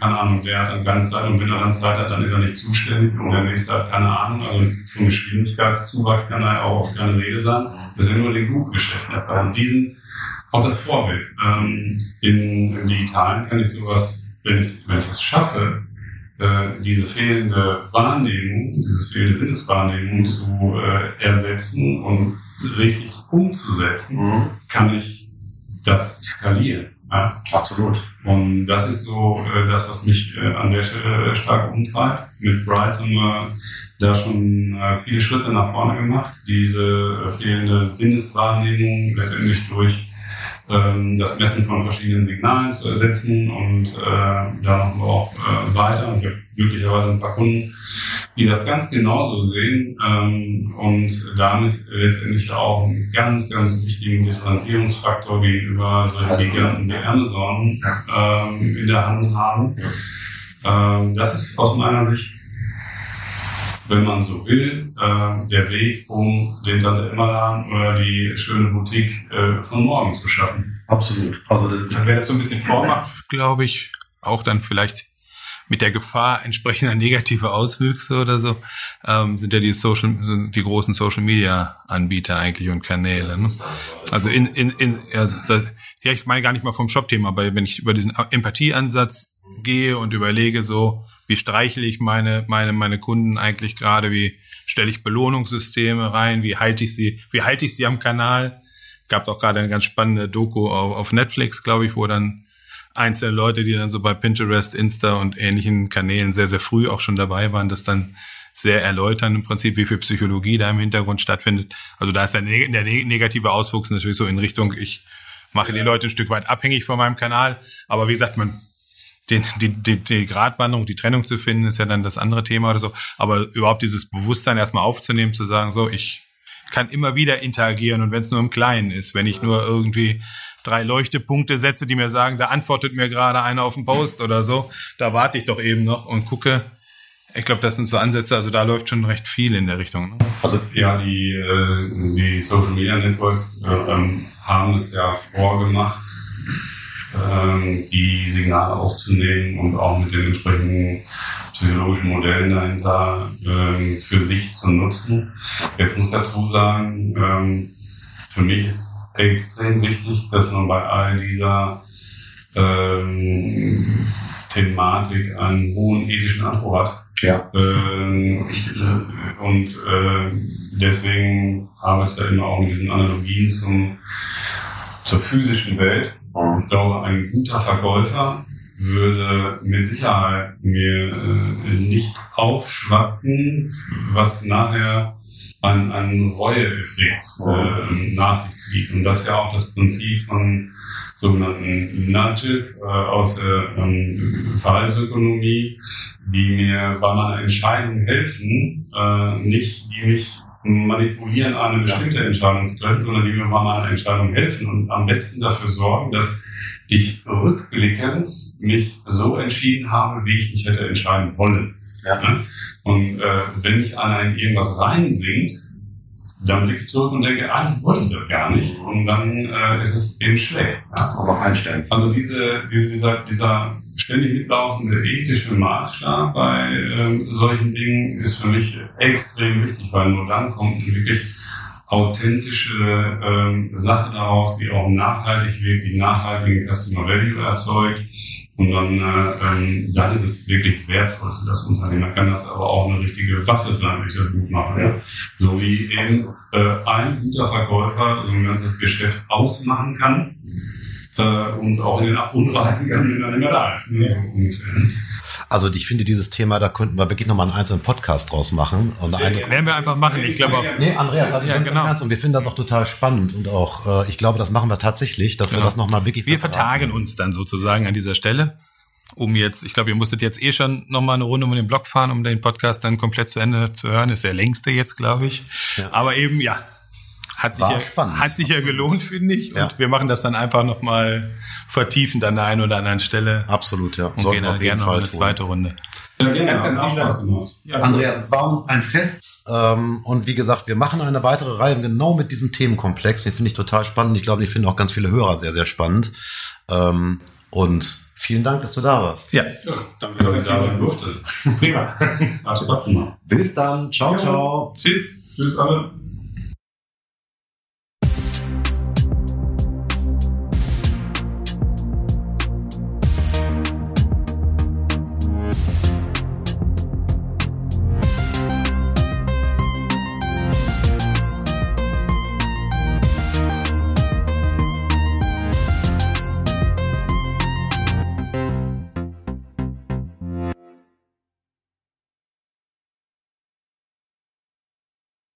keine Ahnung, der hat dann keine Zeit und wenn er dann Zeit hat, dann ist er nicht zuständig und der nächste hat keine Ahnung. Also vom Geschwindigkeitszuwachs kann er auch auf keine Rede sein. Das ist ja nur in den Buchgeschäften der Fall. Und diesen, auch das Vorbild. Ähm, in, Im Digitalen kann ich sowas, wenn ich, wenn ich es schaffe, äh, diese fehlende Wahrnehmung, diese fehlende Sinneswahrnehmung zu äh, ersetzen und richtig umzusetzen, mhm. kann ich das skalieren. Ja? Absolut. Und das ist so äh, das, was mich äh, an der Stelle stark umtreibt. Mit Bright haben wir da schon äh, viele Schritte nach vorne gemacht, diese äh, fehlende Sinneswahrnehmung letztendlich durch das Messen von verschiedenen Signalen zu ersetzen und äh, da machen wir auch äh, weiter. Und ich habe glücklicherweise ein paar Kunden, die das ganz genauso sehen ähm, und damit letztendlich auch einen ganz, ganz wichtigen Differenzierungsfaktor gegenüber solchen Giganten wie Amazon ähm, in der Hand haben. Ähm, das ist aus meiner Sicht wenn man so will, äh, der Weg, um den Tante Emmerladen oder die schöne Boutique äh, von morgen zu schaffen. Absolut. Also, also wer das so ein bisschen vormacht, glaube ich, auch dann vielleicht mit der Gefahr entsprechender negative Auswüchse oder so, ähm, sind ja die Social, die großen Social Media Anbieter eigentlich und Kanäle. Ne? Also in, in, in ja, ja, ich meine gar nicht mal vom Shop-Thema, aber wenn ich über diesen Empathieansatz gehe und überlege, so, wie streichle ich meine, meine, meine Kunden eigentlich gerade, wie stelle ich Belohnungssysteme rein, wie halte ich sie, wie halte ich sie am Kanal. Gab auch gerade eine ganz spannende Doku auf, auf Netflix, glaube ich, wo dann einzelne Leute, die dann so bei Pinterest, Insta und ähnlichen Kanälen sehr, sehr früh auch schon dabei waren, das dann sehr erläutern im Prinzip, wie viel Psychologie da im Hintergrund stattfindet. Also da ist der, der negative Auswuchs natürlich so in Richtung, ich mache die Leute ein Stück weit abhängig von meinem Kanal. Aber wie gesagt, man den, die, die, die Gratwanderung, die Trennung zu finden, ist ja dann das andere Thema oder so. Aber überhaupt dieses Bewusstsein erstmal aufzunehmen, zu sagen, so, ich kann immer wieder interagieren und wenn es nur im Kleinen ist, wenn ich nur irgendwie drei Leuchtepunkte setze, die mir sagen, da antwortet mir gerade einer auf den Post oder so, da warte ich doch eben noch und gucke. Ich glaube, das sind so Ansätze, also da läuft schon recht viel in der Richtung. Ne? Also ja, die, äh, die Social Media Networks äh, ähm, haben es ja vorgemacht, ähm, die Signale aufzunehmen und auch mit den entsprechenden psychologischen Modellen dahinter ähm, für sich zu nutzen. Jetzt muss ich dazu sagen, ähm, für mich ist extrem wichtig, dass man bei all dieser ähm, Thematik einen hohen ethischen Anspruch hat. Ja. Ähm, und äh, deswegen arbeite ich da immer auch mit diesen Analogien zum, zur physischen Welt. Ich glaube, ein guter Verkäufer würde mit Sicherheit mir äh, nichts aufschwatzen, was nachher einen, einen Reueeffekt äh, nach sich zieht. Und das ist ja auch das Prinzip von sogenannten Nudges äh, aus der ähm, Verhaltensökonomie, die mir bei meiner Entscheidung helfen, äh, nicht die mich manipulieren, eine bestimmte Entscheidung zu treffen, sondern die mir bei meiner Entscheidung helfen und am besten dafür sorgen, dass ich rückblickend mich so entschieden habe, wie ich mich hätte entscheiden wollen. Ja. Und äh, wenn mich einer in irgendwas reinsingt, dann blicke ich zurück und denke, eigentlich wollte ich das gar nicht. Und dann äh, ist es eben schlecht. Ja? Aber einstellen. Also diese, diese, dieser, dieser ständig mitlaufende ethische Maßstab bei ähm, solchen Dingen ist für mich extrem wichtig, weil nur dann kommt eine wirklich authentische ähm, Sache daraus, die auch nachhaltig wirkt, die nachhaltigen Customer Value erzeugt und dann, äh, ähm, dann ist es wirklich wertvoll für das Unternehmen. Dann kann das aber auch eine richtige Waffe sein, wenn ich das gut mache. Ja? So wie eben äh, ein guter Verkäufer so ein ganzes Geschäft ausmachen kann, äh, und auch in den Unreisen nicht mehr da ist. Ne? Und, äh, Also ich finde dieses Thema, da könnten wir wirklich nochmal einen einzelnen Podcast draus machen. Und eine, Werden wir einfach machen. Ich glaube auch. nee, Andreas, also Ja, ganz genau. Ernst, und wir finden das auch total spannend und auch, äh, ich glaube, das machen wir tatsächlich, dass wir Genau. das nochmal wirklich Wir vertagen uns dann sozusagen an dieser Stelle, um jetzt, ich glaube, ihr musstet jetzt eh schon nochmal eine Runde um den Block fahren, um den Podcast dann komplett zu Ende zu hören. Ist der längste jetzt, glaube ich. Ja. Aber eben, ja, hat sich, War ja, spannend, hat sich ja gelohnt, finde ich. Ja. Und wir machen das dann einfach nochmal vertiefend an der einen oder anderen Stelle. Absolut, ja. Und Sollten gehen auf jeden gerne noch Fall eine tun. zweite Runde. ja, Ganz, ganz vielen Spaß gemacht. Ja, Andreas, es war uns ein Fest. Ähm, und wie gesagt, wir machen eine weitere Reihe genau mit diesem Themenkomplex. Den finde ich total spannend. Ich glaube, die finden auch ganz viele Hörer sehr, sehr spannend. Ähm, und vielen Dank, dass du da warst. Ja. Ja, danke, dass ich da sein durfte. Prima. Hat Spaß gemacht. Bis dann. Ciao, ciao. Tschüss. Tschüss alle.